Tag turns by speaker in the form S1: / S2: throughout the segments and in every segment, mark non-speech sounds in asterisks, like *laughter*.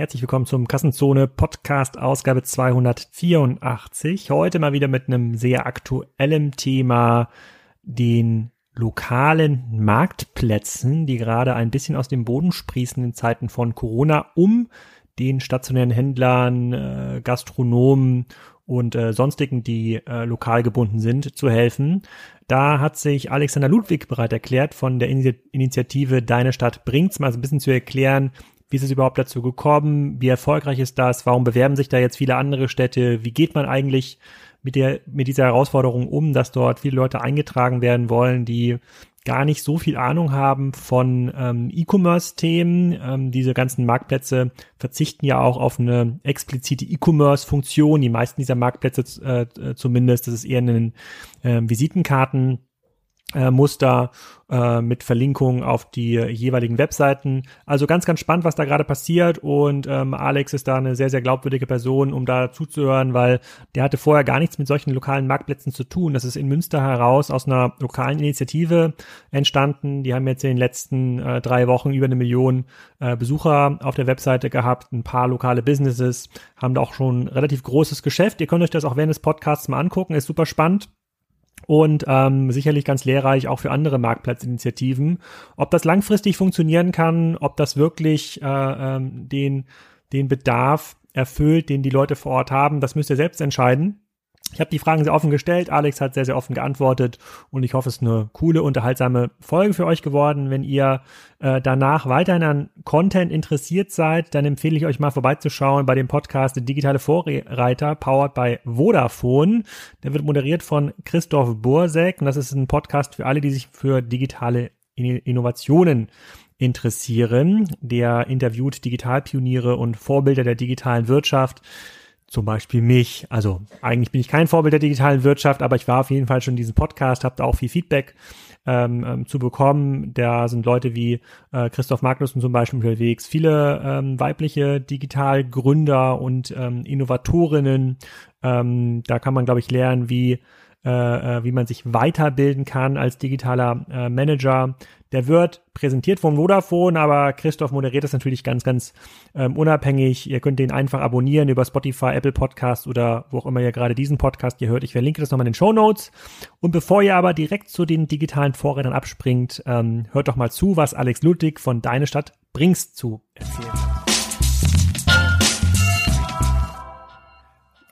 S1: Herzlich willkommen zum Kassenzone Podcast Ausgabe 284. Heute mal wieder mit einem sehr aktuellen Thema, den lokalen Marktplätzen, die gerade ein bisschen aus dem Boden sprießen in Zeiten von Corona, um den stationären Händlern, äh, Gastronomen und äh, sonstigen, die äh, lokal gebunden sind, zu helfen. Da hat sich Alexander Ludwig bereit erklärt, von der Initiative Deine Stadt bringt's, mal so ein bisschen zu erklären, wie ist es überhaupt dazu gekommen? Wie erfolgreich ist das? Warum bewerben sich da jetzt viele andere Städte? Wie geht man eigentlich mit der, mit dieser Herausforderung um, dass dort viele Leute eingetragen werden wollen, die gar nicht so viel Ahnung haben von ähm, E-Commerce-Themen. Ähm, diese ganzen Marktplätze verzichten ja auch auf eine explizite E-Commerce-Funktion. Die meisten dieser Marktplätze äh, zumindest, das ist eher ein äh, Visitenkarten äh, Muster äh, mit Verlinkungen auf die jeweiligen Webseiten. Also ganz, ganz spannend, was da gerade passiert und ähm, Alex ist da eine sehr, sehr glaubwürdige Person, um da zuzuhören, weil der hatte vorher gar nichts mit solchen lokalen Marktplätzen zu tun. Das ist in Münster heraus aus einer lokalen Initiative entstanden. Die haben jetzt in den letzten äh, drei Wochen über eine Million äh, Besucher auf der Webseite gehabt, ein paar lokale Businesses, haben da auch schon relativ großes Geschäft. Ihr könnt euch das auch während des Podcasts mal angucken, ist super spannend und ähm, sicherlich ganz lehrreich auch für andere Marktplatzinitiativen. Ob das langfristig funktionieren kann, ob das wirklich äh, ähm, den, den Bedarf erfüllt, den die Leute vor Ort haben, das müsst ihr selbst entscheiden. Ich habe die Fragen sehr offen gestellt. Alex hat sehr, sehr offen geantwortet und ich hoffe, es ist eine coole, unterhaltsame Folge für euch geworden. Wenn ihr äh, danach weiterhin an Content interessiert seid, dann empfehle ich euch mal vorbeizuschauen bei dem Podcast Digitale Vorreiter, powered by Vodafone. Der wird moderiert von Christoph Bursek und das ist ein Podcast für alle, die sich für digitale Innovationen interessieren. Der interviewt Digitalpioniere und Vorbilder der digitalen Wirtschaft zum Beispiel mich. Also eigentlich bin ich kein Vorbild der digitalen Wirtschaft, aber ich war auf jeden Fall schon in diesem Podcast, habe da auch viel Feedback ähm, ähm, zu bekommen. Da sind Leute wie äh, Christoph Magnussen zum Beispiel unterwegs, viele ähm, weibliche Digitalgründer und ähm, Innovatorinnen. Ähm, da kann man, glaube ich, lernen, wie äh, äh, wie man sich weiterbilden kann als digitaler äh, Manager. Der wird präsentiert vom Vodafone, aber Christoph moderiert das natürlich ganz, ganz ähm, unabhängig. Ihr könnt den einfach abonnieren über Spotify, Apple Podcast oder wo auch immer ihr gerade diesen Podcast hier hört. Ich verlinke das nochmal in den Show Notes. Und bevor ihr aber direkt zu den digitalen Vorrädern abspringt, ähm, hört doch mal zu, was Alex Ludwig von Deine Stadt bringst zu erzählen.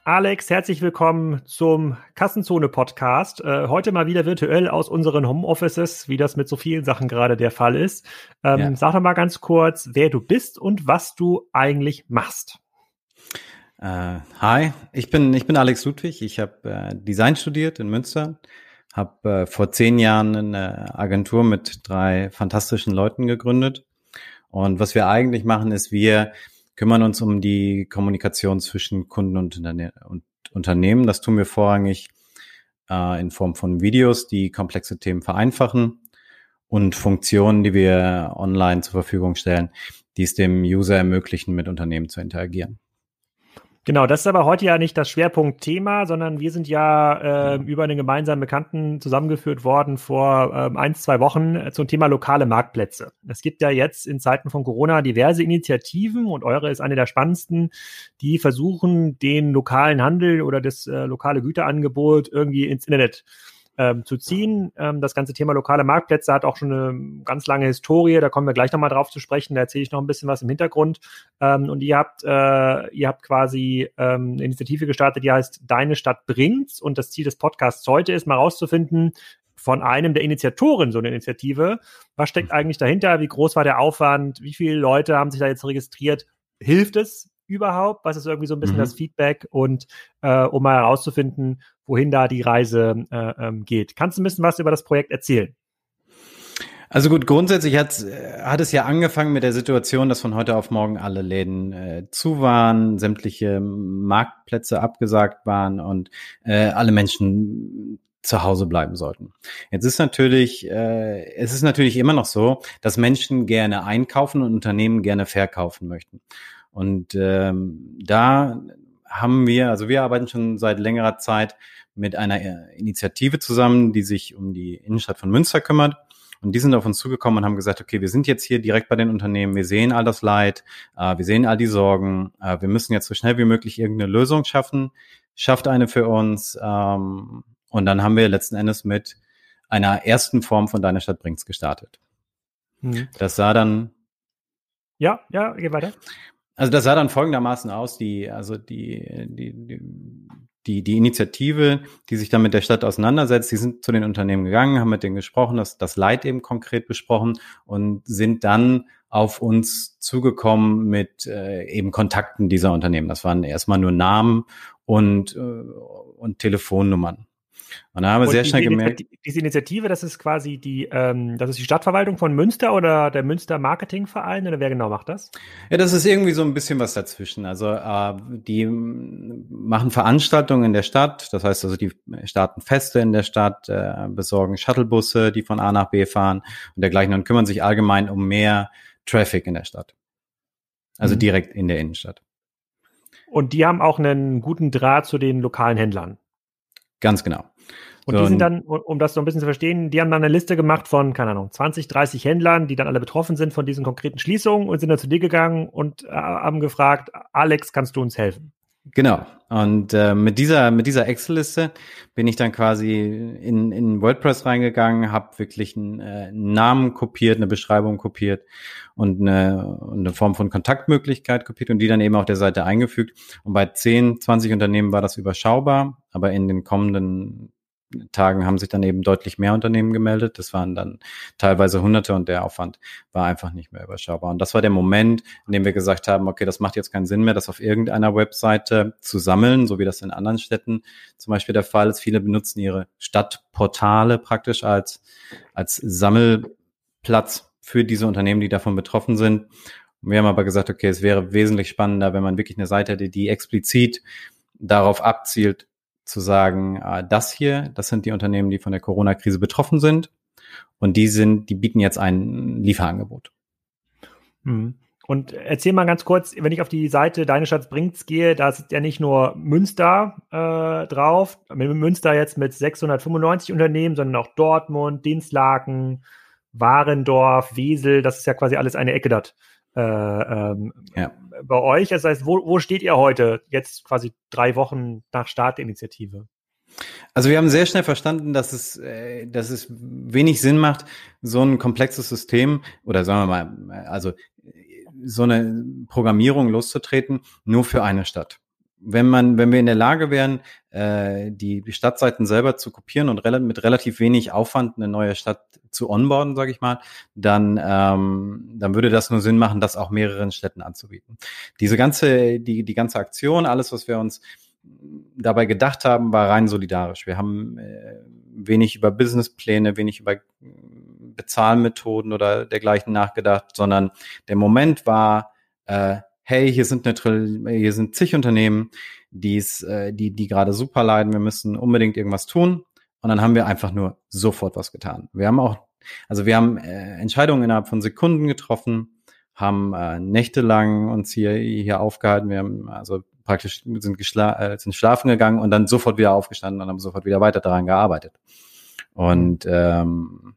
S1: Alex, herzlich willkommen zum Kassenzone-Podcast. Äh, heute mal wieder virtuell aus unseren Homeoffices, wie das mit so vielen Sachen gerade der Fall ist. Ähm, ja. Sag doch mal ganz kurz, wer du bist und was du eigentlich machst.
S2: Äh, hi, ich bin, ich bin Alex Ludwig. Ich habe äh, Design studiert in Münster, habe äh, vor zehn Jahren eine Agentur mit drei fantastischen Leuten gegründet. Und was wir eigentlich machen, ist, wir kümmern uns um die Kommunikation zwischen Kunden und, Unterne und Unternehmen. Das tun wir vorrangig äh, in Form von Videos, die komplexe Themen vereinfachen und Funktionen, die wir online zur Verfügung stellen, die es dem User ermöglichen, mit Unternehmen zu interagieren.
S1: Genau, das ist aber heute ja nicht das Schwerpunktthema, sondern wir sind ja äh, über einen gemeinsamen Bekannten zusammengeführt worden vor äh, ein, zwei Wochen äh, zum Thema lokale Marktplätze. Es gibt ja jetzt in Zeiten von Corona diverse Initiativen und eure ist eine der spannendsten, die versuchen, den lokalen Handel oder das äh, lokale Güterangebot irgendwie ins Internet ähm, zu ziehen. Ähm, das ganze Thema lokale Marktplätze hat auch schon eine ganz lange Historie. Da kommen wir gleich nochmal drauf zu sprechen. Da erzähle ich noch ein bisschen was im Hintergrund. Ähm, und ihr habt, äh, ihr habt quasi ähm, eine Initiative gestartet, die heißt Deine Stadt bringt's. Und das Ziel des Podcasts heute ist mal rauszufinden, von einem der Initiatoren so eine Initiative. Was steckt eigentlich dahinter? Wie groß war der Aufwand? Wie viele Leute haben sich da jetzt registriert? Hilft es überhaupt? Was ist irgendwie so ein bisschen mhm. das Feedback? Und äh, um mal herauszufinden, wohin da die Reise äh, ähm, geht. Kannst du ein bisschen was über das Projekt erzählen?
S2: Also gut, grundsätzlich hat, hat es ja angefangen mit der Situation, dass von heute auf morgen alle Läden äh, zu waren, sämtliche Marktplätze abgesagt waren und äh, alle Menschen zu Hause bleiben sollten. Jetzt ist natürlich, äh, es ist natürlich immer noch so, dass Menschen gerne einkaufen und Unternehmen gerne verkaufen möchten. Und ähm, da haben wir, also wir arbeiten schon seit längerer Zeit mit einer Initiative zusammen, die sich um die Innenstadt von Münster kümmert. Und die sind auf uns zugekommen und haben gesagt, okay, wir sind jetzt hier direkt bei den Unternehmen, wir sehen all das Leid, äh, wir sehen all die Sorgen, äh, wir müssen jetzt so schnell wie möglich irgendeine Lösung schaffen. Schafft eine für uns. Ähm, und dann haben wir letzten Endes mit einer ersten Form von Deine Stadt bringt's gestartet. Mhm. Das sah dann.
S1: Ja, ja, geh weiter.
S2: Also das sah dann folgendermaßen aus, die, also die, die, die, die, die Initiative, die sich dann mit der Stadt auseinandersetzt, die sind zu den Unternehmen gegangen, haben mit denen gesprochen, das, das Leid eben konkret besprochen und sind dann auf uns zugekommen mit äh, eben Kontakten dieser Unternehmen. Das waren erstmal nur Namen und, äh, und Telefonnummern. Und da haben wir sehr schnell gemerkt.
S1: Diese Initiative, das ist quasi die, ähm, das ist die Stadtverwaltung von Münster oder der Münster Marketingverein oder wer genau macht das?
S2: Ja, das ist irgendwie so ein bisschen was dazwischen. Also äh, die machen Veranstaltungen in der Stadt, das heißt also, die starten Feste in der Stadt, äh, besorgen Shuttlebusse, die von A nach B fahren und dergleichen und kümmern sich allgemein um mehr Traffic in der Stadt. Also mhm. direkt in der Innenstadt.
S1: Und die haben auch einen guten Draht zu den lokalen Händlern.
S2: Ganz genau.
S1: Und die sind dann, um das so ein bisschen zu verstehen, die haben dann eine Liste gemacht von, keine Ahnung, 20, 30 Händlern, die dann alle betroffen sind von diesen konkreten Schließungen und sind dann zu dir gegangen und äh, haben gefragt, Alex, kannst du uns helfen?
S2: Genau. Und äh, mit dieser mit dieser Excel-Liste bin ich dann quasi in, in WordPress reingegangen, habe wirklich einen, äh, Namen kopiert, eine Beschreibung kopiert und eine, eine Form von Kontaktmöglichkeit kopiert und die dann eben auf der Seite eingefügt. Und bei 10, 20 Unternehmen war das überschaubar, aber in den kommenden Tagen haben sich dann eben deutlich mehr Unternehmen gemeldet. Das waren dann teilweise Hunderte und der Aufwand war einfach nicht mehr überschaubar. Und das war der Moment, in dem wir gesagt haben, okay, das macht jetzt keinen Sinn mehr, das auf irgendeiner Webseite zu sammeln, so wie das in anderen Städten zum Beispiel der Fall ist. Viele benutzen ihre Stadtportale praktisch als, als Sammelplatz für diese Unternehmen, die davon betroffen sind. Und wir haben aber gesagt, okay, es wäre wesentlich spannender, wenn man wirklich eine Seite hätte, die explizit darauf abzielt, zu sagen, äh, das hier, das sind die Unternehmen, die von der Corona-Krise betroffen sind und die sind, die bieten jetzt ein Lieferangebot.
S1: Mhm. Und erzähl mal ganz kurz, wenn ich auf die Seite Deine Stadt bringt's gehe, da ist ja nicht nur Münster äh, drauf, Münster jetzt mit 695 Unternehmen, sondern auch Dortmund, Dinslaken, Warendorf, Wesel, das ist ja quasi alles eine Ecke dort äh, ähm, ja. bei euch. Das heißt, wo, wo steht ihr heute, jetzt quasi drei Wochen nach Start der Initiative?
S2: Also wir haben sehr schnell verstanden, dass es, äh, dass es wenig Sinn macht, so ein komplexes System oder sagen wir mal, also so eine Programmierung loszutreten, nur für eine Stadt wenn man, wenn wir in der Lage wären, äh, die, die Stadtseiten selber zu kopieren und rel mit relativ wenig Aufwand eine neue Stadt zu onboarden, sage ich mal, dann, ähm, dann würde das nur Sinn machen, das auch mehreren Städten anzubieten. Diese ganze, die, die ganze Aktion, alles, was wir uns dabei gedacht haben, war rein solidarisch. Wir haben äh, wenig über Businesspläne, wenig über Bezahlmethoden oder dergleichen nachgedacht, sondern der Moment war, äh, hey, hier sind eine hier sind zig Unternehmen, die's, äh, die, die gerade super leiden, wir müssen unbedingt irgendwas tun. Und dann haben wir einfach nur sofort was getan. Wir haben auch, also wir haben äh, Entscheidungen innerhalb von Sekunden getroffen, haben äh, nächtelang uns hier, hier aufgehalten, wir haben also praktisch sind, geschla äh, sind schlafen gegangen und dann sofort wieder aufgestanden und haben sofort wieder weiter daran gearbeitet. Und ähm.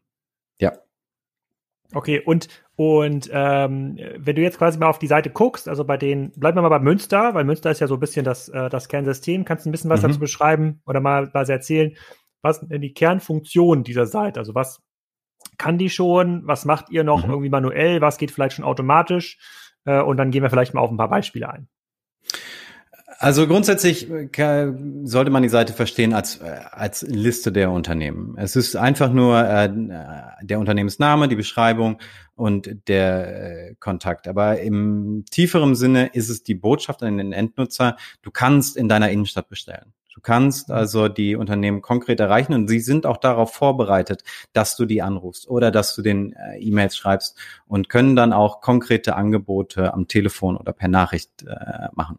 S1: Okay, und und ähm, wenn du jetzt quasi mal auf die Seite guckst, also bei den, bleiben wir mal bei Münster, weil Münster ist ja so ein bisschen das, äh, das Kernsystem. Kannst du ein bisschen was mhm. dazu beschreiben oder mal was erzählen? Was sind denn die Kernfunktionen dieser Seite? Also was kann die schon? Was macht ihr noch mhm. irgendwie manuell? Was geht vielleicht schon automatisch? Äh, und dann gehen wir vielleicht mal auf ein paar Beispiele ein.
S2: Also grundsätzlich äh, sollte man die Seite verstehen als, äh, als Liste der Unternehmen. Es ist einfach nur äh, der Unternehmensname, die Beschreibung und der äh, Kontakt. Aber im tieferen Sinne ist es die Botschaft an den Endnutzer, du kannst in deiner Innenstadt bestellen. Du kannst mhm. also die Unternehmen konkret erreichen und sie sind auch darauf vorbereitet, dass du die anrufst oder dass du den äh, E-Mails schreibst und können dann auch konkrete Angebote am Telefon oder per Nachricht äh, machen.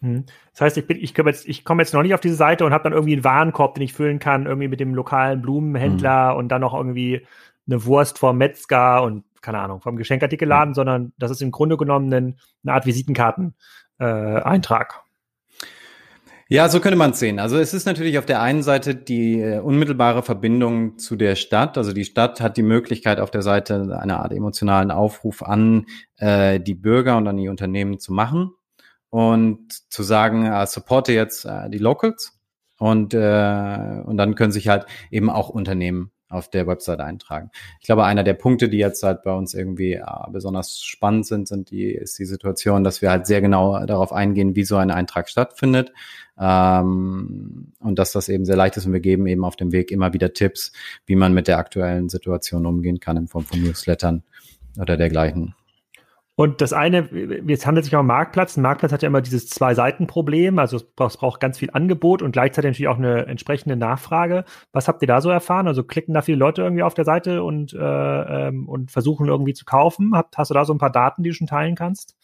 S1: Hm. Das heißt, ich, bin, ich komme jetzt, ich komme jetzt noch nicht auf diese Seite und habe dann irgendwie einen Warenkorb, den ich füllen kann, irgendwie mit dem lokalen Blumenhändler mhm. und dann noch irgendwie eine Wurst vom Metzger und keine Ahnung, vom Geschenkartikelladen, mhm. sondern das ist im Grunde genommen eine Art Visitenkarten-Eintrag. Äh,
S2: Ja, so könnte man es sehen. Also es ist natürlich auf der einen Seite die äh, unmittelbare Verbindung zu der Stadt. Also die Stadt hat die Möglichkeit auf der Seite eine Art emotionalen Aufruf an äh, die Bürger und an die Unternehmen zu machen und zu sagen, äh, supporte jetzt äh, die Locals und äh, und dann können sich halt eben auch Unternehmen auf der Website eintragen. Ich glaube, einer der Punkte, die jetzt halt bei uns irgendwie äh, besonders spannend sind, sind die, ist die Situation, dass wir halt sehr genau darauf eingehen, wie so ein Eintrag stattfindet. Ähm, und dass das eben sehr leicht ist und wir geben eben auf dem Weg immer wieder Tipps, wie man mit der aktuellen Situation umgehen kann in Form von Newslettern oder dergleichen.
S1: Und das eine, jetzt handelt es sich um Marktplatz. Ein Marktplatz hat ja immer dieses Zwei-Seiten-Problem. Also es braucht, es braucht, ganz viel Angebot und gleichzeitig natürlich auch eine entsprechende Nachfrage. Was habt ihr da so erfahren? Also klicken da viele Leute irgendwie auf der Seite und, äh, ähm, und versuchen irgendwie zu kaufen? Hast, hast du da so ein paar Daten, die du schon teilen kannst?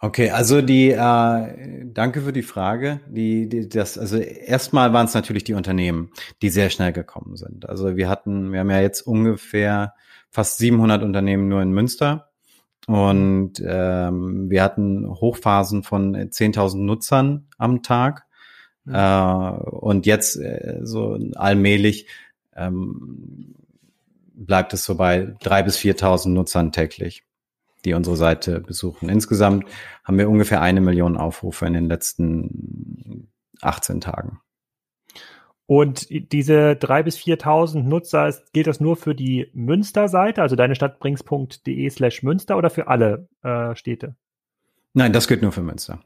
S2: Okay, also die, äh, danke für die Frage. Die, die, das, also erstmal waren es natürlich die Unternehmen, die sehr schnell gekommen sind. Also wir hatten, wir haben ja jetzt ungefähr fast 700 Unternehmen nur in Münster und ähm, wir hatten Hochphasen von 10.000 Nutzern am Tag. Mhm. Äh, und jetzt äh, so allmählich ähm, bleibt es so bei 3.000 bis 4.000 Nutzern täglich, die unsere Seite besuchen. Insgesamt haben wir ungefähr eine Million Aufrufe in den letzten 18 Tagen.
S1: Und diese drei bis 4.000 Nutzer, gilt das nur für die Münster-Seite, also deine Stadtbrings.de slash Münster oder für alle äh, Städte?
S2: Nein, das gilt nur für Münster.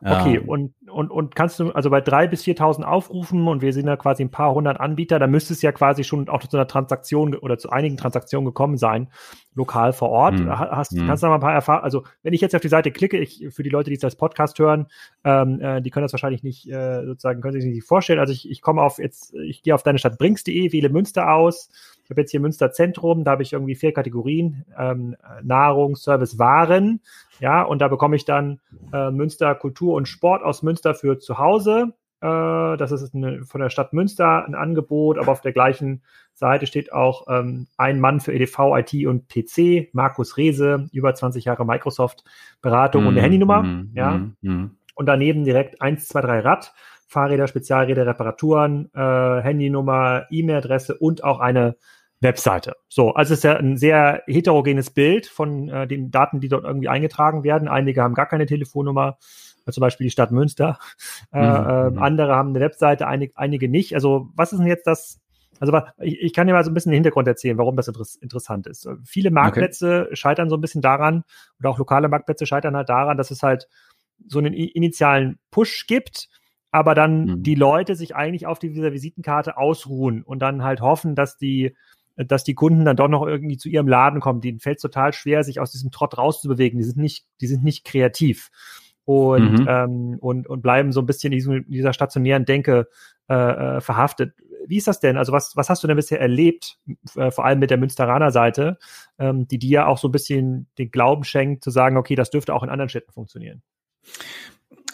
S1: Okay, ähm, und, und, und kannst du, also bei drei bis 4.000 Aufrufen und wir sind ja quasi ein paar hundert Anbieter, da müsste es ja quasi schon auch zu einer Transaktion oder zu einigen Transaktionen gekommen sein, lokal vor Ort. Hm, Hast, hm. Kannst du noch mal ein paar Erfahrungen, also wenn ich jetzt auf die Seite klicke, ich, für die Leute, die es als Podcast hören, ähm, äh, die können das wahrscheinlich nicht, äh, sozusagen, können sich nicht vorstellen. Also ich, ich komme auf jetzt, ich gehe auf deine Stadt Brings.de, wähle Münster aus, ich habe jetzt hier Münster Zentrum, da habe ich irgendwie vier Kategorien, ähm, Nahrung, Service, Waren, ja, und da bekomme ich dann äh, Münster Kultur und Sport aus Münster für zu Hause. Äh, das ist eine, von der Stadt Münster ein Angebot, aber auf der gleichen Seite steht auch ähm, ein Mann für EDV, IT und PC, Markus Rehse, über 20 Jahre Microsoft-Beratung mm, und eine mhm, Handynummer, mm, ja. Mm, und daneben direkt 1, 2, 3 Rad. Fahrräder, Spezialräder, Reparaturen, äh, Handynummer, E-Mail-Adresse und auch eine Webseite. So, also es ist ja ein sehr heterogenes Bild von äh, den Daten, die dort irgendwie eingetragen werden. Einige haben gar keine Telefonnummer, zum Beispiel die Stadt Münster. Äh, mhm. äh, andere haben eine Webseite, einig, einige nicht. Also was ist denn jetzt das? Also ich, ich kann dir mal so ein bisschen den Hintergrund erzählen, warum das inter interessant ist. Viele Marktplätze okay. scheitern so ein bisschen daran, oder auch lokale Marktplätze scheitern halt daran, dass es halt so einen initialen Push gibt, aber dann mhm. die Leute sich eigentlich auf dieser Visitenkarte ausruhen und dann halt hoffen, dass die dass die Kunden dann doch noch irgendwie zu ihrem Laden kommen. Denen fällt es total schwer, sich aus diesem Trott rauszubewegen. Die sind nicht, die sind nicht kreativ und, mhm. ähm, und, und bleiben so ein bisschen in, diesem, in dieser stationären Denke äh, äh, verhaftet. Wie ist das denn? Also was, was hast du denn bisher erlebt, äh, vor allem mit der Münsteraner Seite, ähm, die dir auch so ein bisschen den Glauben schenkt, zu sagen, okay, das dürfte auch in anderen Städten funktionieren?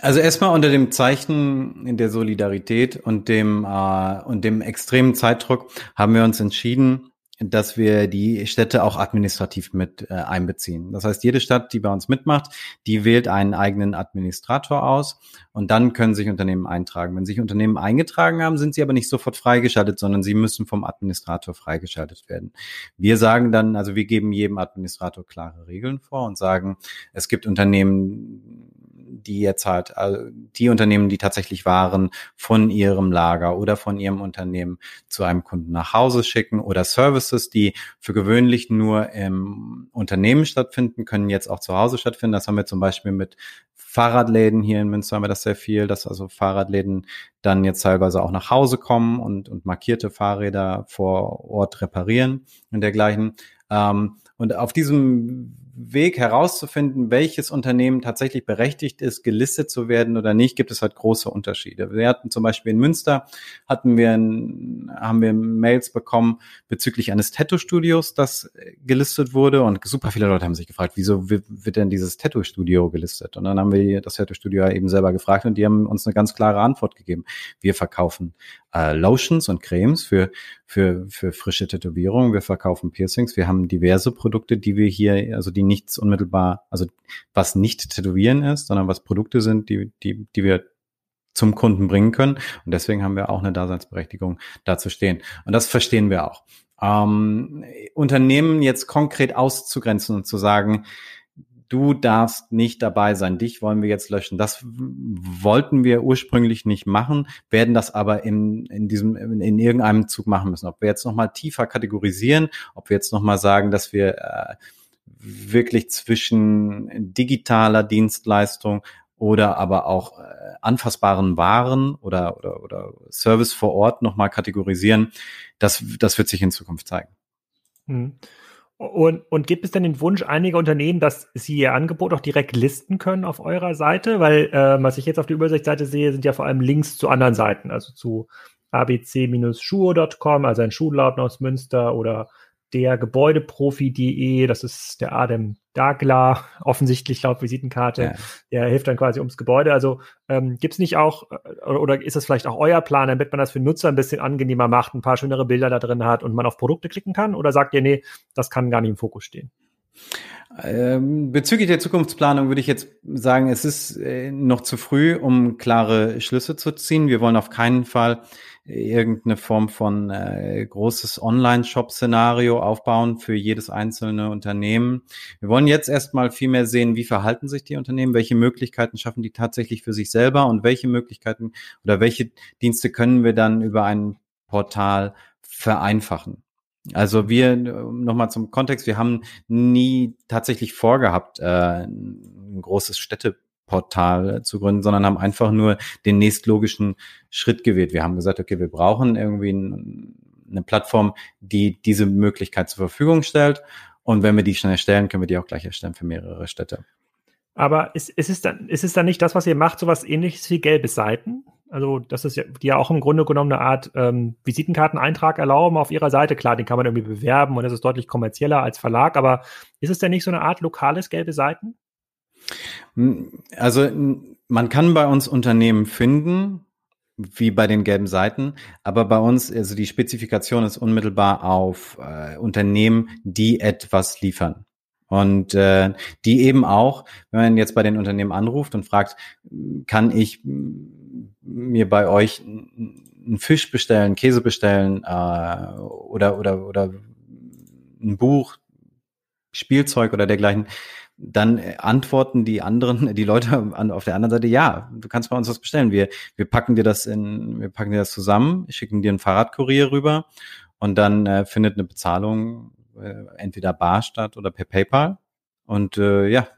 S2: Also erstmal unter dem Zeichen der Solidarität und dem äh, und dem extremen Zeitdruck haben wir uns entschieden, dass wir die Städte auch administrativ mit äh, einbeziehen. Das heißt, jede Stadt, die bei uns mitmacht, die wählt einen eigenen Administrator aus und dann können sich Unternehmen eintragen. Wenn sich Unternehmen eingetragen haben, sind sie aber nicht sofort freigeschaltet, sondern sie müssen vom Administrator freigeschaltet werden. Wir sagen dann, also wir geben jedem Administrator klare Regeln vor und sagen, es gibt Unternehmen, die jetzt halt, also die Unternehmen, die tatsächlich Waren von ihrem Lager oder von ihrem Unternehmen zu einem Kunden nach Hause schicken oder Services, die für gewöhnlich nur im Unternehmen stattfinden, können jetzt auch zu Hause stattfinden. Das haben wir zum Beispiel mit Fahrradläden hier in Münster haben wir das sehr viel, dass also Fahrradläden dann jetzt teilweise auch nach Hause kommen und, und markierte Fahrräder vor Ort reparieren und dergleichen. Ähm, und auf diesem Weg herauszufinden, welches Unternehmen tatsächlich berechtigt ist, gelistet zu werden oder nicht, gibt es halt große Unterschiede. Wir hatten zum Beispiel in Münster, hatten wir, ein, haben wir Mails bekommen bezüglich eines Tattoo-Studios, das gelistet wurde und super viele Leute haben sich gefragt, wieso wird denn dieses Tattoo-Studio gelistet? Und dann haben wir das Tattoo-Studio eben selber gefragt und die haben uns eine ganz klare Antwort gegeben. Wir verkaufen äh, Lotions und Cremes für, für, für frische Tätowierungen, wir verkaufen Piercings, wir haben diverse Produkte, die wir hier, also die nichts unmittelbar, also was nicht Tätowieren ist, sondern was Produkte sind, die, die, die wir zum Kunden bringen können. Und deswegen haben wir auch eine Daseinsberechtigung, da stehen. Und das verstehen wir auch. Ähm, Unternehmen jetzt konkret auszugrenzen und zu sagen, du darfst nicht dabei sein, dich wollen wir jetzt löschen. Das wollten wir ursprünglich nicht machen, werden das aber in, in diesem, in, in irgendeinem Zug machen müssen. Ob wir jetzt nochmal tiefer kategorisieren, ob wir jetzt nochmal sagen, dass wir äh, wirklich zwischen digitaler Dienstleistung oder aber auch äh, anfassbaren Waren oder, oder, oder Service vor Ort nochmal kategorisieren, das, das wird sich in Zukunft zeigen.
S1: Hm. Und, und gibt es denn den Wunsch einiger Unternehmen, dass sie ihr Angebot auch direkt listen können auf eurer Seite? Weil äh, was ich jetzt auf der Übersichtsseite sehe, sind ja vor allem Links zu anderen Seiten, also zu abc-schuhe.com, also ein Schuhladen aus Münster oder der Gebäudeprofi.de, das ist der Adem Dagla, offensichtlich laut Visitenkarte, ja. der hilft dann quasi ums Gebäude. Also ähm, gibt es nicht auch, äh, oder ist das vielleicht auch euer Plan, damit man das für Nutzer ein bisschen angenehmer macht, ein paar schönere Bilder da drin hat und man auf Produkte klicken kann? Oder sagt ihr, nee, das kann gar nicht im Fokus stehen?
S2: Ähm, bezüglich der Zukunftsplanung würde ich jetzt sagen, es ist äh, noch zu früh, um klare Schlüsse zu ziehen. Wir wollen auf keinen Fall irgendeine Form von äh, großes Online-Shop-Szenario aufbauen für jedes einzelne Unternehmen. Wir wollen jetzt erstmal viel mehr sehen, wie verhalten sich die Unternehmen, welche Möglichkeiten schaffen die tatsächlich für sich selber und welche Möglichkeiten oder welche Dienste können wir dann über ein Portal vereinfachen. Also wir, nochmal zum Kontext, wir haben nie tatsächlich vorgehabt, äh, ein großes Städte Portal zu gründen, sondern haben einfach nur den nächstlogischen Schritt gewählt. Wir haben gesagt, okay, wir brauchen irgendwie eine Plattform, die diese Möglichkeit zur Verfügung stellt. Und wenn wir die schnell erstellen, können wir die auch gleich erstellen für mehrere Städte.
S1: Aber ist, ist, es dann, ist es dann nicht das, was ihr macht, sowas ähnliches wie gelbe Seiten? Also, das ist ja, die ja auch im Grunde genommen eine Art ähm, Visitenkarteneintrag erlauben auf ihrer Seite. Klar, den kann man irgendwie bewerben und das ist deutlich kommerzieller als Verlag, aber ist es denn nicht so eine Art lokales gelbe Seiten?
S2: Also man kann bei uns Unternehmen finden, wie bei den gelben Seiten, aber bei uns, also die Spezifikation ist unmittelbar auf äh, Unternehmen, die etwas liefern. Und äh, die eben auch, wenn man jetzt bei den Unternehmen anruft und fragt, kann ich mir bei euch einen Fisch bestellen, Käse bestellen äh, oder oder oder ein Buch, Spielzeug oder dergleichen, dann äh, antworten die anderen, *laughs* die Leute auf der anderen Seite, ja, du kannst bei uns was bestellen. Wir, wir packen dir das in, wir packen dir das zusammen, schicken dir einen Fahrradkurier rüber und dann äh, findet eine Bezahlung äh, entweder bar statt oder per PayPal. Und äh, ja,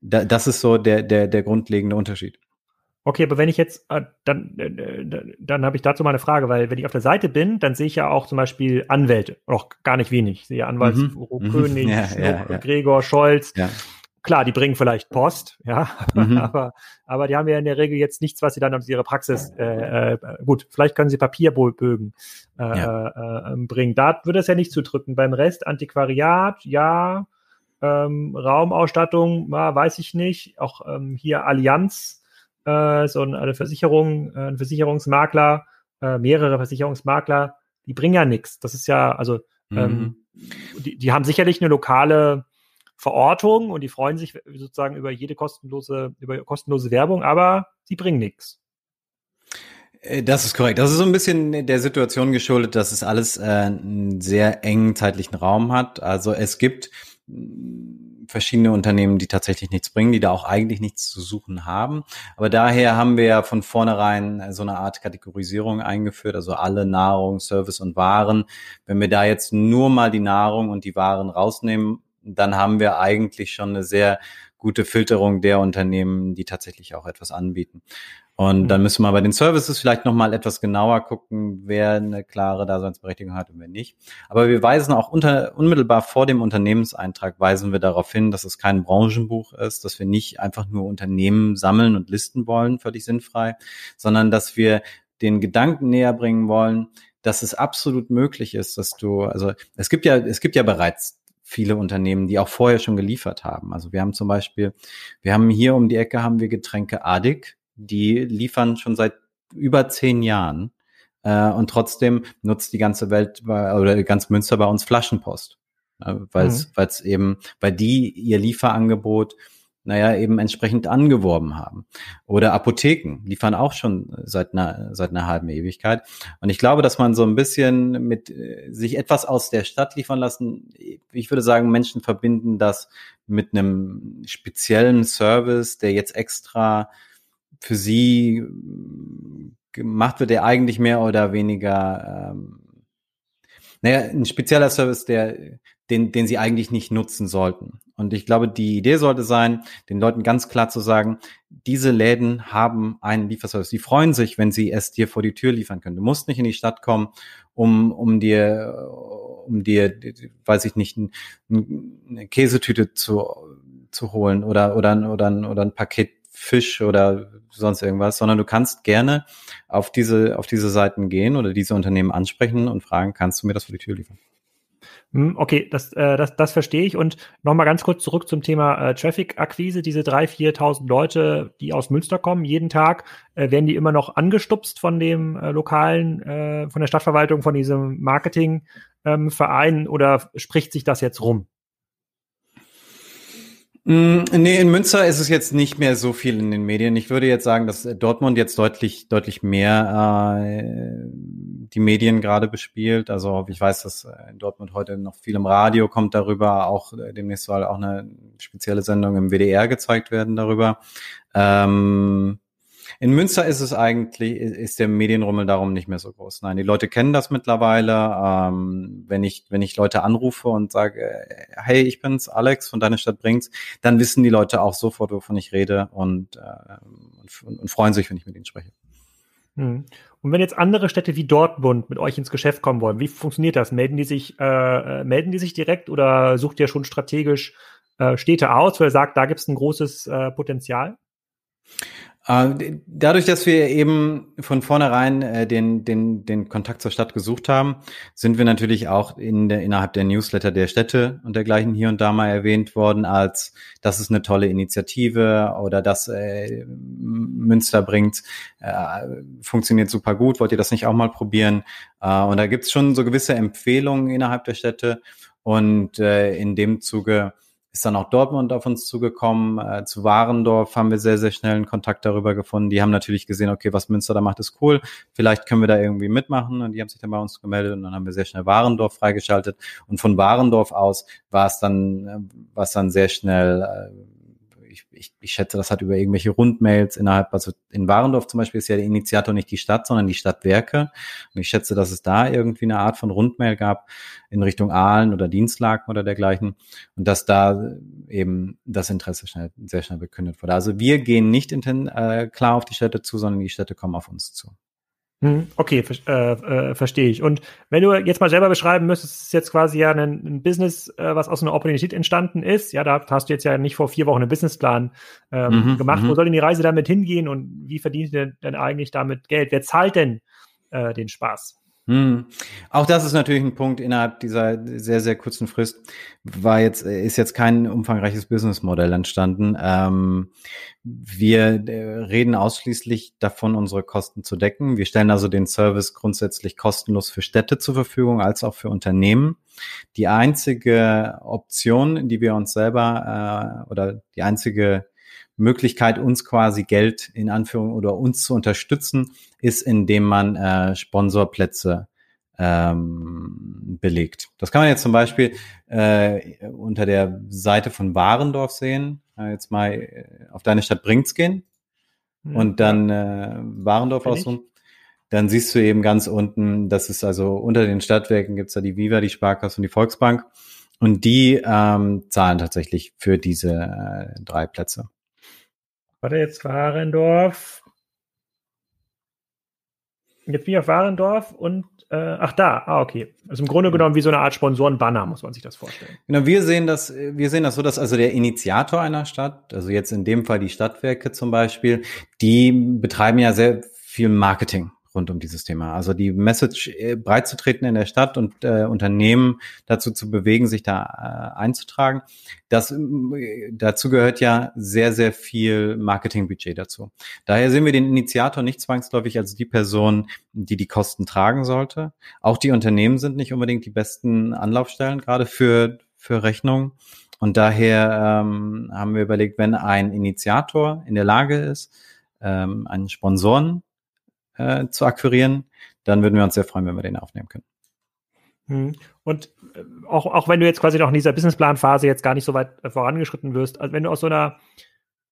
S2: da, das ist so der, der, der grundlegende Unterschied.
S1: Okay, aber wenn ich jetzt, äh, dann, äh, dann habe ich dazu mal eine Frage, weil wenn ich auf der Seite bin, dann sehe ich ja auch zum Beispiel Anwälte, auch gar nicht wenig. Ich sehe Anwaltsbüro mhm. König, *laughs* ja, ja, ja. Gregor, Scholz. Klar, die bringen vielleicht Post, ja, mhm. *laughs* aber, aber die haben ja in der Regel jetzt nichts, was sie dann aus ihrer Praxis, äh, äh, gut, vielleicht können sie Papierbögen äh, äh, ähm, bringen. Da würde es ja nicht zudrücken. Beim Rest Antiquariat, ja, ähm, Raumausstattung, ja, weiß ich nicht. Auch ähm, hier Allianz, äh, so eine Versicherung, äh, ein Versicherungsmakler, äh, mehrere Versicherungsmakler, die bringen ja nichts. Das ist ja, also ähm, mhm. die, die haben sicherlich eine lokale Verortung und die freuen sich sozusagen über jede kostenlose, über kostenlose Werbung, aber sie bringen nichts.
S2: Äh, das ist korrekt. Das ist so ein bisschen der Situation geschuldet, dass es alles äh, einen sehr engen zeitlichen Raum hat. Also es gibt verschiedene Unternehmen, die tatsächlich nichts bringen, die da auch eigentlich nichts zu suchen haben. Aber daher haben wir ja von vornherein so eine Art Kategorisierung eingeführt, also alle Nahrung, Service und Waren. Wenn wir da jetzt nur mal die Nahrung und die Waren rausnehmen, dann haben wir eigentlich schon eine sehr gute Filterung der Unternehmen, die tatsächlich auch etwas anbieten. Und mhm. dann müssen wir bei den Services vielleicht nochmal etwas genauer gucken, wer eine klare Daseinsberechtigung hat und wer nicht. Aber wir weisen auch unter, unmittelbar vor dem Unternehmenseintrag weisen wir darauf hin, dass es kein Branchenbuch ist, dass wir nicht einfach nur Unternehmen sammeln und listen wollen, völlig sinnfrei, sondern dass wir den Gedanken näher bringen wollen, dass es absolut möglich ist, dass du, also es gibt ja, es gibt ja bereits viele Unternehmen, die auch vorher schon geliefert haben. Also wir haben zum Beispiel, wir haben hier um die Ecke haben wir Getränke Adik, die liefern schon seit über zehn Jahren äh, und trotzdem nutzt die ganze Welt bei, oder ganz Münster bei uns Flaschenpost, äh, weil es mhm. eben, weil die ihr Lieferangebot naja, eben entsprechend angeworben haben. Oder Apotheken liefern auch schon seit einer, seit einer halben Ewigkeit. Und ich glaube, dass man so ein bisschen mit äh, sich etwas aus der Stadt liefern lassen, ich würde sagen, Menschen verbinden das mit einem speziellen Service, der jetzt extra für sie gemacht wird, der eigentlich mehr oder weniger ähm, naja, ein spezieller Service, der, den, den sie eigentlich nicht nutzen sollten. Und ich glaube, die Idee sollte sein, den Leuten ganz klar zu sagen, diese Läden haben einen Lieferservice. Die freuen sich, wenn sie es dir vor die Tür liefern können. Du musst nicht in die Stadt kommen, um, um dir, um dir, weiß ich nicht, eine Käsetüte zu, zu holen oder, oder, oder, oder ein Paket Fisch oder sonst irgendwas, sondern du kannst gerne auf diese, auf diese Seiten gehen oder diese Unternehmen ansprechen und fragen, kannst du mir das vor die Tür liefern?
S1: Hm, okay, das, äh, das, das verstehe ich. Und nochmal ganz kurz zurück zum Thema äh, Traffic-Akquise. Diese 3.000, 4.000 Leute, die aus Münster kommen, jeden Tag, äh, werden die immer noch angestupst von dem äh, lokalen, äh, von der Stadtverwaltung, von diesem Marketingverein ähm, oder spricht sich das jetzt rum?
S2: Mm, nee, in Münster ist es jetzt nicht mehr so viel in den Medien. Ich würde jetzt sagen, dass Dortmund jetzt deutlich, deutlich mehr äh, die Medien gerade bespielt. Also ich weiß, dass in Dortmund heute noch viel im Radio kommt darüber, auch äh, demnächst soll auch eine spezielle Sendung im WDR gezeigt werden darüber. Ähm, in Münster ist es eigentlich, ist der Medienrummel darum nicht mehr so groß. Nein, die Leute kennen das mittlerweile. Ähm, wenn ich, wenn ich Leute anrufe und sage, hey, ich bin's, Alex von deiner Stadt bringt's, dann wissen die Leute auch sofort, wovon ich rede und, äh, und, und freuen sich, wenn ich mit ihnen spreche.
S1: Hm. Und wenn jetzt andere Städte wie Dortmund mit euch ins Geschäft kommen wollen, wie funktioniert das? Melden die sich, äh, äh melden die sich direkt oder sucht ihr schon strategisch äh, Städte aus, weil ihr sagt, da gibt es ein großes äh, Potenzial?
S2: Äh, dadurch, dass wir eben von vornherein äh, den, den, den Kontakt zur Stadt gesucht haben, sind wir natürlich auch in der, innerhalb der Newsletter der Städte und dergleichen hier und da mal erwähnt worden, als das ist eine tolle Initiative oder das äh, Münster bringt, äh, funktioniert super gut, wollt ihr das nicht auch mal probieren? Äh, und da gibt's schon so gewisse Empfehlungen innerhalb der Städte und äh, in dem Zuge ist dann auch Dortmund auf uns zugekommen. Äh, zu Warendorf haben wir sehr, sehr schnell einen Kontakt darüber gefunden. Die haben natürlich gesehen, okay, was Münster da macht, ist cool. Vielleicht können wir da irgendwie mitmachen. Und die haben sich dann bei uns gemeldet und dann haben wir sehr schnell Warendorf freigeschaltet. Und von Warendorf aus war es dann, äh, war dann sehr schnell äh, ich, ich, ich schätze, das hat über irgendwelche Rundmails innerhalb, also in Warendorf zum Beispiel ist ja der Initiator nicht die Stadt, sondern die Stadtwerke. Und ich schätze, dass es da irgendwie eine Art von Rundmail gab in Richtung Aalen oder Dienstlaken oder dergleichen. Und dass da eben das Interesse schnell, sehr schnell bekündet wurde. Also wir gehen nicht in, äh, klar auf die Städte zu, sondern die Städte kommen auf uns zu.
S1: Hm, okay, äh, äh, verstehe ich. Und wenn du jetzt mal selber beschreiben müsstest, ist jetzt quasi ja ein, ein Business, äh, was aus einer Opportunität entstanden ist. Ja, da hast du jetzt ja nicht vor vier Wochen einen Businessplan ähm, mhm, gemacht. Wo mhm. soll denn die Reise damit hingehen und wie verdient ihr denn eigentlich damit Geld? Wer zahlt denn äh, den Spaß?
S2: Hm. Auch das ist natürlich ein Punkt innerhalb dieser sehr, sehr kurzen Frist. War jetzt, ist jetzt kein umfangreiches Businessmodell entstanden. Ähm, wir äh, reden ausschließlich davon, unsere Kosten zu decken. Wir stellen also den Service grundsätzlich kostenlos für Städte zur Verfügung, als auch für Unternehmen. Die einzige Option, die wir uns selber äh, oder die einzige Möglichkeit, uns quasi Geld in Anführung oder uns zu unterstützen, ist, indem man äh, Sponsorplätze ähm, belegt. Das kann man jetzt zum Beispiel äh, unter der Seite von Warendorf sehen. Äh, jetzt mal äh, auf deine Stadt Bringts gehen hm, und dann äh, Warendorf aussuchen. Dann siehst du eben ganz unten, das ist also unter den Stadtwerken gibt's da die Viva, die Sparkasse und die Volksbank. Und die ähm, zahlen tatsächlich für diese äh, drei Plätze.
S1: Warte, jetzt Warendorf. Jetzt bin ich auf Warendorf und äh, ach da, ah okay. Also im Grunde genommen wie so eine Art Sponsorenbanner muss man sich das vorstellen.
S2: Genau, wir sehen das, wir sehen das so, dass also der Initiator einer Stadt, also jetzt in dem Fall die Stadtwerke zum Beispiel, die betreiben ja sehr viel Marketing rund um dieses Thema. Also die Message äh, breit zu treten in der Stadt und äh, Unternehmen dazu zu bewegen, sich da äh, einzutragen. Das äh, dazu gehört ja sehr, sehr viel Marketingbudget dazu. Daher sehen wir den Initiator nicht zwangsläufig als die Person, die die Kosten tragen sollte. Auch die Unternehmen sind nicht unbedingt die besten Anlaufstellen, gerade für, für Rechnungen. Und daher ähm, haben wir überlegt, wenn ein Initiator in der Lage ist, ähm, einen Sponsoren äh, zu akquirieren, dann würden wir uns sehr freuen, wenn wir den aufnehmen können.
S1: Hm. Und äh, auch, auch wenn du jetzt quasi noch in dieser Businessplanphase jetzt gar nicht so weit äh, vorangeschritten wirst, also wenn du aus so einer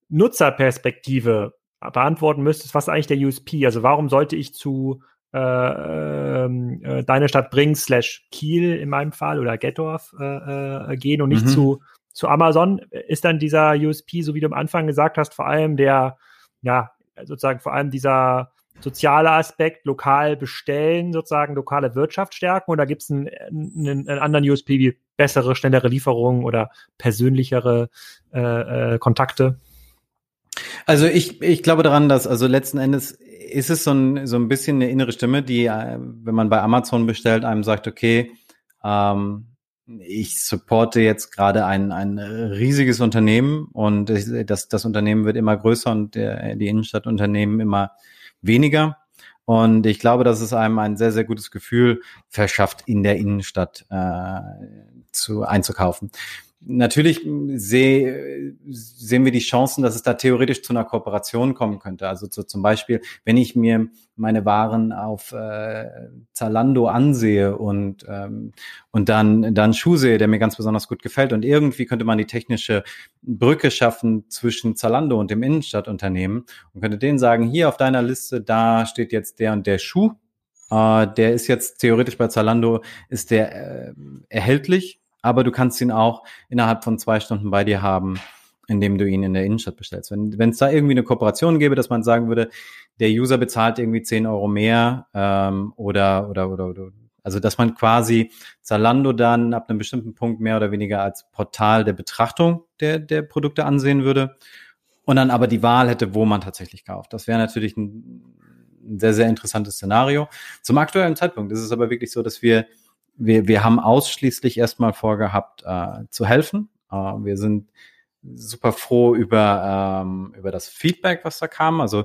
S1: Nutzerperspektive beantworten müsstest, was ist eigentlich der USP? Also warum sollte ich zu äh, ähm, äh, deine Stadt Bring slash Kiel in meinem Fall oder Gettorf äh, äh, gehen und nicht mhm. zu, zu Amazon? Ist dann dieser USP, so wie du am Anfang gesagt hast, vor allem der, ja, sozusagen vor allem dieser soziale Aspekt, lokal bestellen, sozusagen lokale Wirtschaft stärken oder gibt es einen, einen, einen, anderen USP wie bessere, schnellere Lieferungen oder persönlichere äh, äh, Kontakte?
S2: Also ich, ich glaube daran, dass also letzten Endes ist es so ein, so ein bisschen eine innere Stimme, die, äh, wenn man bei Amazon bestellt, einem sagt, okay, ähm, ich supporte jetzt gerade ein, ein riesiges Unternehmen und das, das Unternehmen wird immer größer und der, die Innenstadtunternehmen immer weniger. Und ich glaube, dass es einem ein sehr, sehr gutes Gefühl verschafft, in der Innenstadt äh, zu einzukaufen natürlich seh, sehen wir die Chancen, dass es da theoretisch zu einer Kooperation kommen könnte. Also so zum Beispiel, wenn ich mir meine Waren auf äh, Zalando ansehe und ähm, und dann dann Schuh sehe, der mir ganz besonders gut gefällt. Und irgendwie könnte man die technische Brücke schaffen zwischen Zalando und dem Innenstadtunternehmen und könnte denen sagen, hier auf deiner Liste, da steht jetzt der und der Schuh, äh, der ist jetzt theoretisch bei Zalando ist der äh, erhältlich aber du kannst ihn auch innerhalb von zwei Stunden bei dir haben, indem du ihn in der Innenstadt bestellst. Wenn es da irgendwie eine Kooperation gäbe, dass man sagen würde, der User bezahlt irgendwie 10 Euro mehr ähm, oder, oder, oder, oder, also dass man quasi Zalando dann ab einem bestimmten Punkt mehr oder weniger als Portal der Betrachtung der, der Produkte ansehen würde und dann aber die Wahl hätte, wo man tatsächlich kauft. Das wäre natürlich ein, ein sehr, sehr interessantes Szenario. Zum aktuellen Zeitpunkt ist es aber wirklich so, dass wir wir, wir haben ausschließlich erstmal vorgehabt, äh, zu helfen. Äh, wir sind super froh über, ähm, über das Feedback, was da kam. Also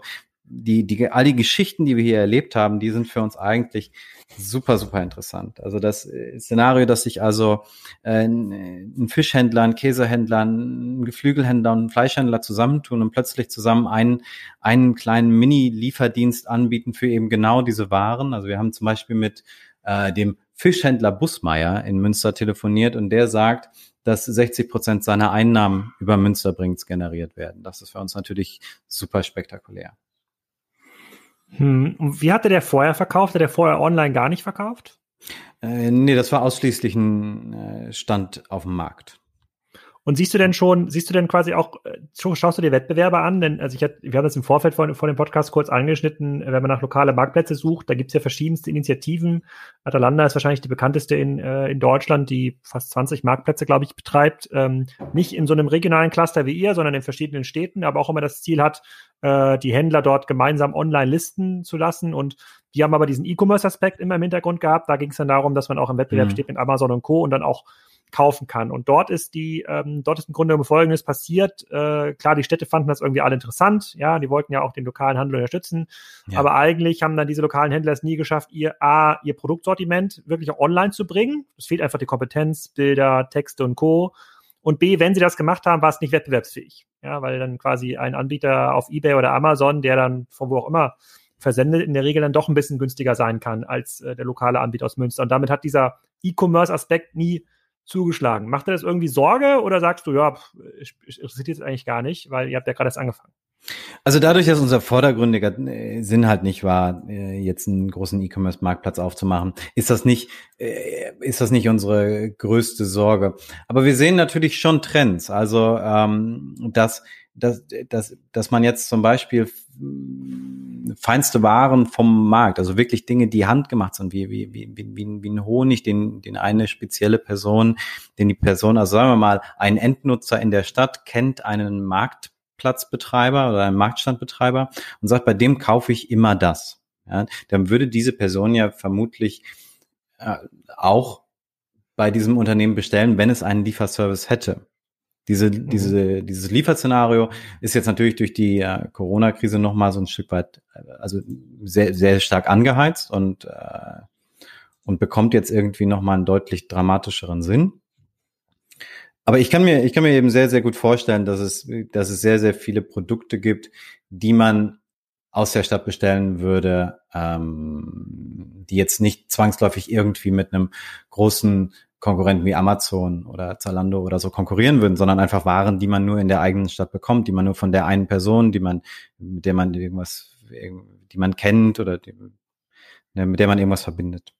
S2: die, die, all die Geschichten, die wir hier erlebt haben, die sind für uns eigentlich super, super interessant. Also das äh, Szenario, dass sich also äh, ein Fischhändler, ein Käsehändler, ein Geflügelhändler und ein Fleischhändler zusammentun und plötzlich zusammen einen, einen kleinen Mini-Lieferdienst anbieten für eben genau diese Waren. Also wir haben zum Beispiel mit äh, dem Fischhändler Busmeier in Münster telefoniert und der sagt, dass 60 Prozent seiner Einnahmen über Münsterbrings generiert werden. Das ist für uns natürlich super spektakulär.
S1: Hm. Und wie hatte der vorher verkauft? Hat der vorher online gar nicht verkauft?
S2: Äh, nee, das war ausschließlich ein äh, Stand auf dem Markt.
S1: Und siehst du denn schon, siehst du denn quasi auch, äh, schaust du dir Wettbewerber an? Denn also ich hatte, wir haben das im Vorfeld von, von dem Podcast kurz angeschnitten, wenn man nach lokale Marktplätze sucht, da gibt's ja verschiedenste Initiativen. Atalanta ist wahrscheinlich die bekannteste in, äh, in Deutschland, die fast 20 Marktplätze, glaube ich, betreibt. Ähm, nicht in so einem regionalen Cluster wie ihr, sondern in verschiedenen Städten, aber auch immer das Ziel hat, äh, die Händler dort gemeinsam online listen zu lassen. Und die haben aber diesen E-Commerce-Aspekt immer im Hintergrund gehabt. Da ging es dann darum, dass man auch im Wettbewerb mhm. steht mit Amazon und Co. und dann auch kaufen kann. Und dort ist die, ähm, dort ist im Grunde Folgendes passiert. Äh, klar, die Städte fanden das irgendwie alle interessant, ja, die wollten ja auch den lokalen Handel unterstützen. Ja. Aber eigentlich haben dann diese lokalen Händler es nie geschafft, ihr A, ihr Produktsortiment wirklich auch online zu bringen. Es fehlt einfach die Kompetenz, Bilder, Texte und Co. Und B, wenn sie das gemacht haben, war es nicht wettbewerbsfähig. Ja, weil dann quasi ein Anbieter auf Ebay oder Amazon, der dann von wo auch immer versendet, in der Regel dann doch ein bisschen günstiger sein kann als äh, der lokale Anbieter aus Münster. Und damit hat dieser E-Commerce-Aspekt nie zugeschlagen. Macht dir das irgendwie Sorge oder sagst du, ja, ich, ich interessiert jetzt eigentlich gar nicht, weil ihr habt ja gerade erst angefangen?
S2: Also dadurch, dass unser vordergründiger äh, Sinn halt nicht war, äh, jetzt einen großen E-Commerce-Marktplatz aufzumachen, ist das nicht, äh, ist das nicht unsere größte Sorge. Aber wir sehen natürlich schon Trends. Also ähm, dass, dass, dass, dass man jetzt zum Beispiel feinste Waren vom Markt, also wirklich Dinge, die handgemacht sind, wie, wie, wie, wie, wie ein Honig, den, den eine spezielle Person, den die Person, also sagen wir mal, ein Endnutzer in der Stadt kennt einen Marktplatzbetreiber oder einen Marktstandbetreiber und sagt, bei dem kaufe ich immer das. Ja, dann würde diese Person ja vermutlich äh, auch bei diesem Unternehmen bestellen, wenn es einen Lieferservice hätte. Diese, mhm. diese, dieses Lieferszenario ist jetzt natürlich durch die äh, Corona-Krise nochmal so ein Stück weit, äh, also sehr, sehr stark angeheizt und, äh, und bekommt jetzt irgendwie nochmal einen deutlich dramatischeren Sinn. Aber ich kann mir, ich kann mir eben sehr, sehr gut vorstellen, dass es, dass es sehr, sehr viele Produkte gibt, die man aus der Stadt bestellen würde, ähm, die jetzt nicht zwangsläufig irgendwie mit einem großen Konkurrenten wie Amazon oder Zalando oder so konkurrieren würden, sondern einfach Waren, die man nur in der eigenen Stadt bekommt, die man nur von der einen Person, die man, mit der man irgendwas, die man kennt oder die, mit der man irgendwas verbindet.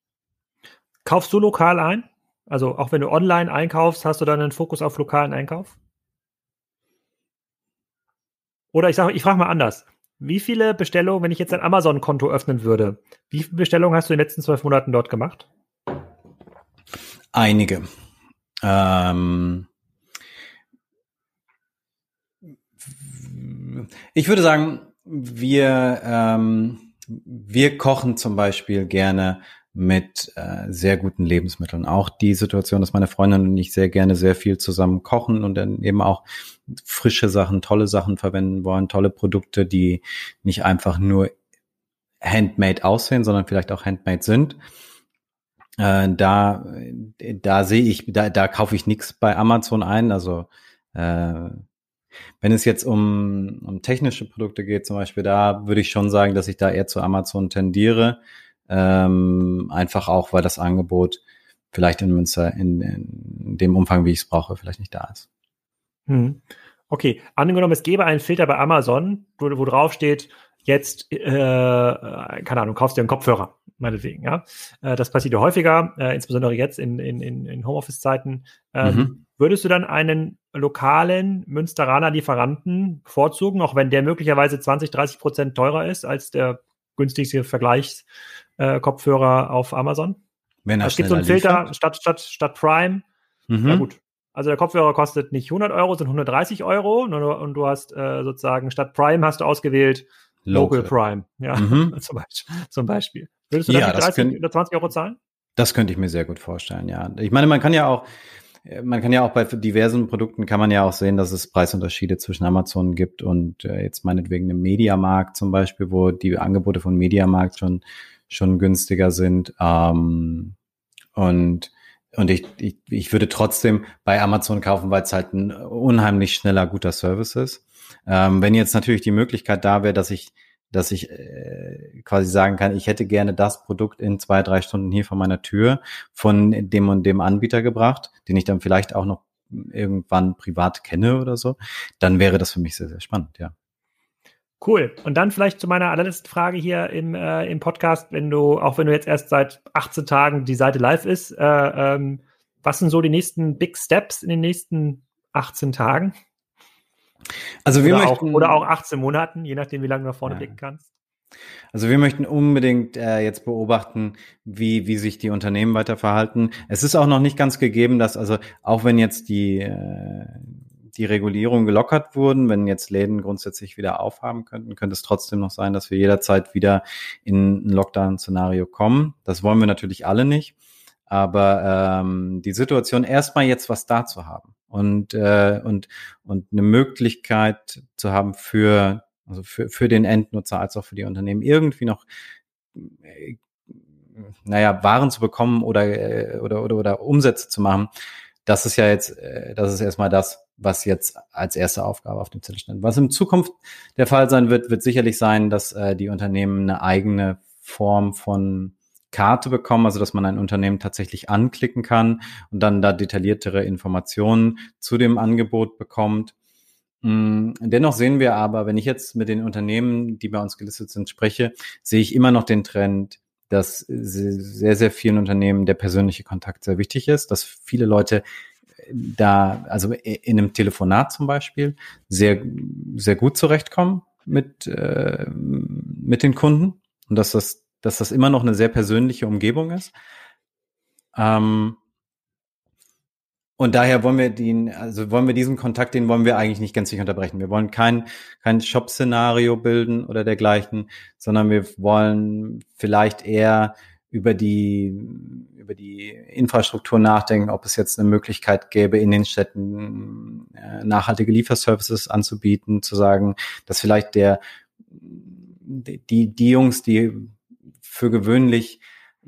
S1: Kaufst du lokal ein? Also auch wenn du online einkaufst, hast du dann einen Fokus auf lokalen Einkauf? Oder ich sage, ich frage mal anders. Wie viele Bestellungen, wenn ich jetzt ein Amazon-Konto öffnen würde, wie viele Bestellungen hast du in den letzten zwölf Monaten dort gemacht?
S2: Einige. Ähm, ich würde sagen, wir, ähm, wir kochen zum Beispiel gerne mit äh, sehr guten Lebensmitteln. Auch die Situation, dass meine Freundin und ich sehr gerne sehr viel zusammen kochen und dann eben auch frische Sachen, tolle Sachen verwenden wollen, tolle Produkte, die nicht einfach nur handmade aussehen, sondern vielleicht auch handmade sind. Äh, da, da sehe ich, da, da kaufe ich nichts bei Amazon ein. Also äh, wenn es jetzt um, um technische Produkte geht, zum Beispiel, da würde ich schon sagen, dass ich da eher zu Amazon tendiere. Ähm, einfach auch, weil das Angebot vielleicht in Münster in, in dem Umfang, wie ich es brauche, vielleicht nicht da ist.
S1: Hm. Okay, angenommen, es gäbe einen Filter bei Amazon, wo, wo drauf steht, jetzt, äh, keine Ahnung, kaufst dir einen Kopfhörer, meinetwegen, ja. Äh, das passiert ja häufiger, äh, insbesondere jetzt in, in, in, Homeoffice-Zeiten. Ähm, mhm. Würdest du dann einen lokalen Münsteraner Lieferanten bevorzugen, auch wenn der möglicherweise 20, 30 Prozent teurer ist als der günstigste Vergleichskopfhörer äh, auf Amazon? Wenn er es gibt so einen Filter statt, statt, statt Prime. Mhm. Na gut, also der Kopfhörer kostet nicht 100 Euro, sondern 130 Euro und du hast äh, sozusagen statt Prime hast du ausgewählt Local, Local Prime, ja, mhm. *laughs* zum, Beispiel, zum Beispiel. Würdest du ja, 30 können, oder 20 Euro zahlen?
S2: Das könnte ich mir sehr gut vorstellen, ja. Ich meine, man kann ja auch, man kann ja auch bei diversen Produkten kann man ja auch sehen, dass es Preisunterschiede zwischen Amazon gibt und äh, jetzt meinetwegen einem Mediamarkt zum Beispiel, wo die Angebote von Mediamarkt schon, schon günstiger sind. Ähm, und und ich, ich, ich würde trotzdem bei Amazon kaufen, weil es halt ein unheimlich schneller, guter Service ist. Ähm, wenn jetzt natürlich die Möglichkeit da wäre, dass ich, dass ich äh, quasi sagen kann, ich hätte gerne das Produkt in zwei, drei Stunden hier vor meiner Tür von dem und dem Anbieter gebracht, den ich dann vielleicht auch noch irgendwann privat kenne oder so, dann wäre das für mich sehr, sehr spannend, ja.
S1: Cool. Und dann vielleicht zu meiner allerletzten Frage hier im, äh, im Podcast, wenn du, auch wenn du jetzt erst seit 18 Tagen die Seite live ist, äh, ähm, was sind so die nächsten Big Steps in den nächsten 18 Tagen?
S2: Also wir
S1: oder
S2: möchten,
S1: auch, oder auch 18 Monaten, je nachdem, wie lange du nach vorne ja. blicken kannst.
S2: Also wir möchten unbedingt äh, jetzt beobachten, wie, wie sich die Unternehmen weiter verhalten. Es ist auch noch nicht ganz gegeben, dass also auch wenn jetzt die, äh, die Regulierung gelockert wurden, wenn jetzt Läden grundsätzlich wieder aufhaben könnten, könnte es trotzdem noch sein, dass wir jederzeit wieder in ein Lockdown-Szenario kommen. Das wollen wir natürlich alle nicht. Aber ähm, die Situation erstmal jetzt was da zu haben und, äh, und, und eine Möglichkeit zu haben für, also für, für den Endnutzer als auch für die Unternehmen irgendwie noch äh, naja, Waren zu bekommen oder, äh, oder, oder, oder Umsätze zu machen, das ist ja jetzt, äh, das ist erstmal das, was jetzt als erste Aufgabe auf dem Zettel stand. Was in Zukunft der Fall sein wird, wird sicherlich sein, dass äh, die Unternehmen eine eigene Form von Karte bekommen, also dass man ein Unternehmen tatsächlich anklicken kann und dann da detailliertere Informationen zu dem Angebot bekommt. Mm, dennoch sehen wir aber, wenn ich jetzt mit den Unternehmen, die bei uns gelistet sind, spreche, sehe ich immer noch den Trend, dass sehr, sehr vielen Unternehmen der persönliche Kontakt sehr wichtig ist, dass viele Leute da, also in einem Telefonat zum Beispiel, sehr, sehr gut zurechtkommen mit, äh, mit den Kunden und dass das, dass das immer noch eine sehr persönliche Umgebung ist. Ähm, und daher wollen wir den, also wollen wir diesen Kontakt, den wollen wir eigentlich nicht gänzlich unterbrechen. Wir wollen kein, kein Shop-Szenario bilden oder dergleichen, sondern wir wollen vielleicht eher über die, über die Infrastruktur nachdenken, ob es jetzt eine Möglichkeit gäbe, in den Städten äh, nachhaltige Lieferservices anzubieten, zu sagen, dass vielleicht der, die, die Jungs, die für gewöhnlich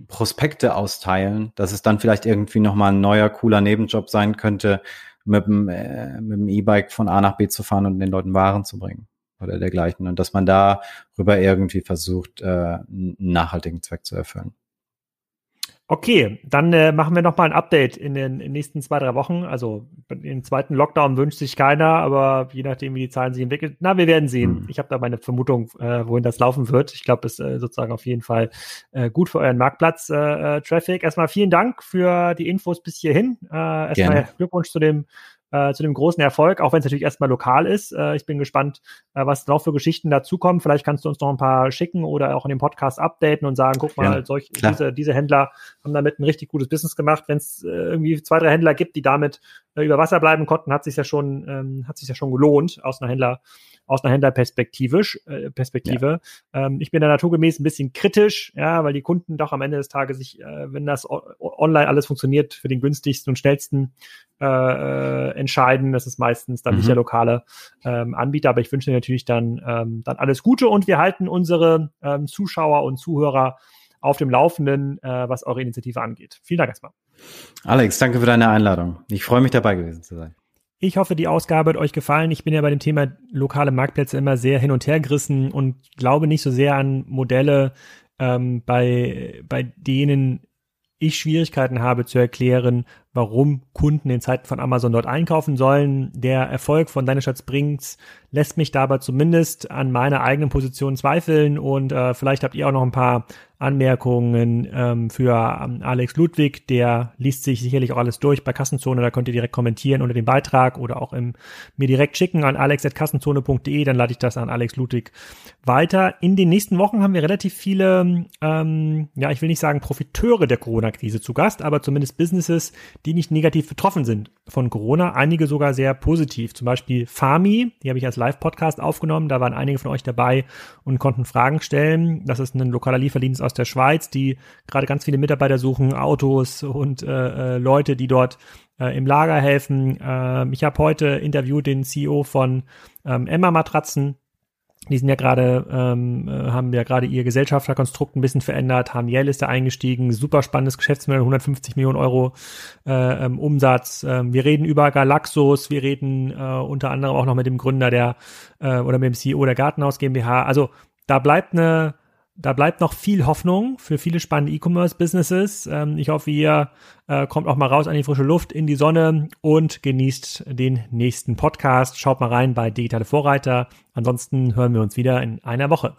S2: Prospekte austeilen, dass es dann vielleicht irgendwie nochmal ein neuer, cooler Nebenjob sein könnte, mit dem äh, E-Bike von A nach B zu fahren und den Leuten Waren zu bringen oder dergleichen. Und dass man darüber irgendwie versucht, äh, einen nachhaltigen Zweck zu erfüllen.
S1: Okay, dann äh, machen wir noch mal ein Update in den, in den nächsten zwei, drei Wochen. Also den zweiten Lockdown wünscht sich keiner, aber je nachdem, wie die Zahlen sich entwickeln, na, wir werden sehen. Hm. Ich habe da meine Vermutung, äh, wohin das laufen wird. Ich glaube, es ist äh, sozusagen auf jeden Fall äh, gut für euren Marktplatz, äh, äh, Traffic. Erstmal vielen Dank für die Infos bis hierhin. Äh, erstmal. Glückwunsch zu dem äh, zu dem großen Erfolg, auch wenn es natürlich erstmal lokal ist. Äh, ich bin gespannt, äh, was noch für Geschichten dazukommen. Vielleicht kannst du uns noch ein paar schicken oder auch in dem Podcast updaten und sagen, guck mal, ja, solch, diese, diese Händler haben damit ein richtig gutes Business gemacht. Wenn es äh, irgendwie zwei, drei Händler gibt, die damit über Wasser bleiben konnten, hat sich ja schon, ähm, hat sich ja schon gelohnt aus einer Händler aus einer Händlerperspektive. Äh, Perspektive. Ja. Ähm, ich bin da naturgemäß ein bisschen kritisch, ja, weil die Kunden doch am Ende des Tages sich, äh, wenn das online alles funktioniert, für den günstigsten und schnellsten äh, äh entscheiden. Das ist meistens dann mhm. nicht der lokale ähm, Anbieter, aber ich wünsche dir natürlich dann, ähm, dann alles Gute und wir halten unsere ähm, Zuschauer und Zuhörer auf dem Laufenden, äh, was eure Initiative angeht. Vielen Dank erstmal.
S2: Alex, danke für deine Einladung. Ich freue mich dabei gewesen zu sein.
S1: Ich hoffe, die Ausgabe hat euch gefallen. Ich bin ja bei dem Thema lokale Marktplätze immer sehr hin und her gerissen und glaube nicht so sehr an Modelle, ähm, bei, bei denen ich Schwierigkeiten habe zu erklären, warum Kunden in Zeiten von Amazon dort einkaufen sollen. Der Erfolg von Deine Stadt Springs lässt mich dabei zumindest an meiner eigenen Position zweifeln und äh, vielleicht habt ihr auch noch ein paar Anmerkungen ähm, für ähm, Alex Ludwig. Der liest sich sicherlich auch alles durch bei Kassenzone. Da könnt ihr direkt kommentieren unter dem Beitrag oder auch im, mir direkt schicken an alex.kassenzone.de. Dann lade ich das an Alex Ludwig weiter. In den nächsten Wochen haben wir relativ viele, ähm, ja, ich will nicht sagen Profiteure der Corona-Krise zu Gast, aber zumindest Businesses, die nicht negativ betroffen sind von Corona. Einige sogar sehr positiv. Zum Beispiel Fami, die habe ich als Live-Podcast aufgenommen. Da waren einige von euch dabei und konnten Fragen stellen. Das ist ein lokaler Lieferdienst aus der Schweiz, die gerade ganz viele Mitarbeiter suchen, Autos und äh, äh, Leute, die dort äh, im Lager helfen. Äh, ich habe heute interviewt den CEO von ähm, Emma Matratzen. Die sind ja gerade, ähm, äh, haben ja gerade ihr Gesellschafterkonstrukt ein bisschen verändert. Hamiel ist da eingestiegen, super spannendes Geschäftsmodell, 150 Millionen Euro äh, ähm, Umsatz. Ähm, wir reden über Galaxus, wir reden äh, unter anderem auch noch mit dem Gründer der äh, oder mit dem CEO der Gartenhaus GmbH. Also da bleibt eine da bleibt noch viel Hoffnung für viele spannende E-Commerce-Businesses. Ähm, ich hoffe, ihr äh, kommt auch mal raus an die frische Luft, in die Sonne und genießt den nächsten Podcast. Schaut mal rein bei Digitale Vorreiter. Ansonsten hören wir uns wieder in einer Woche.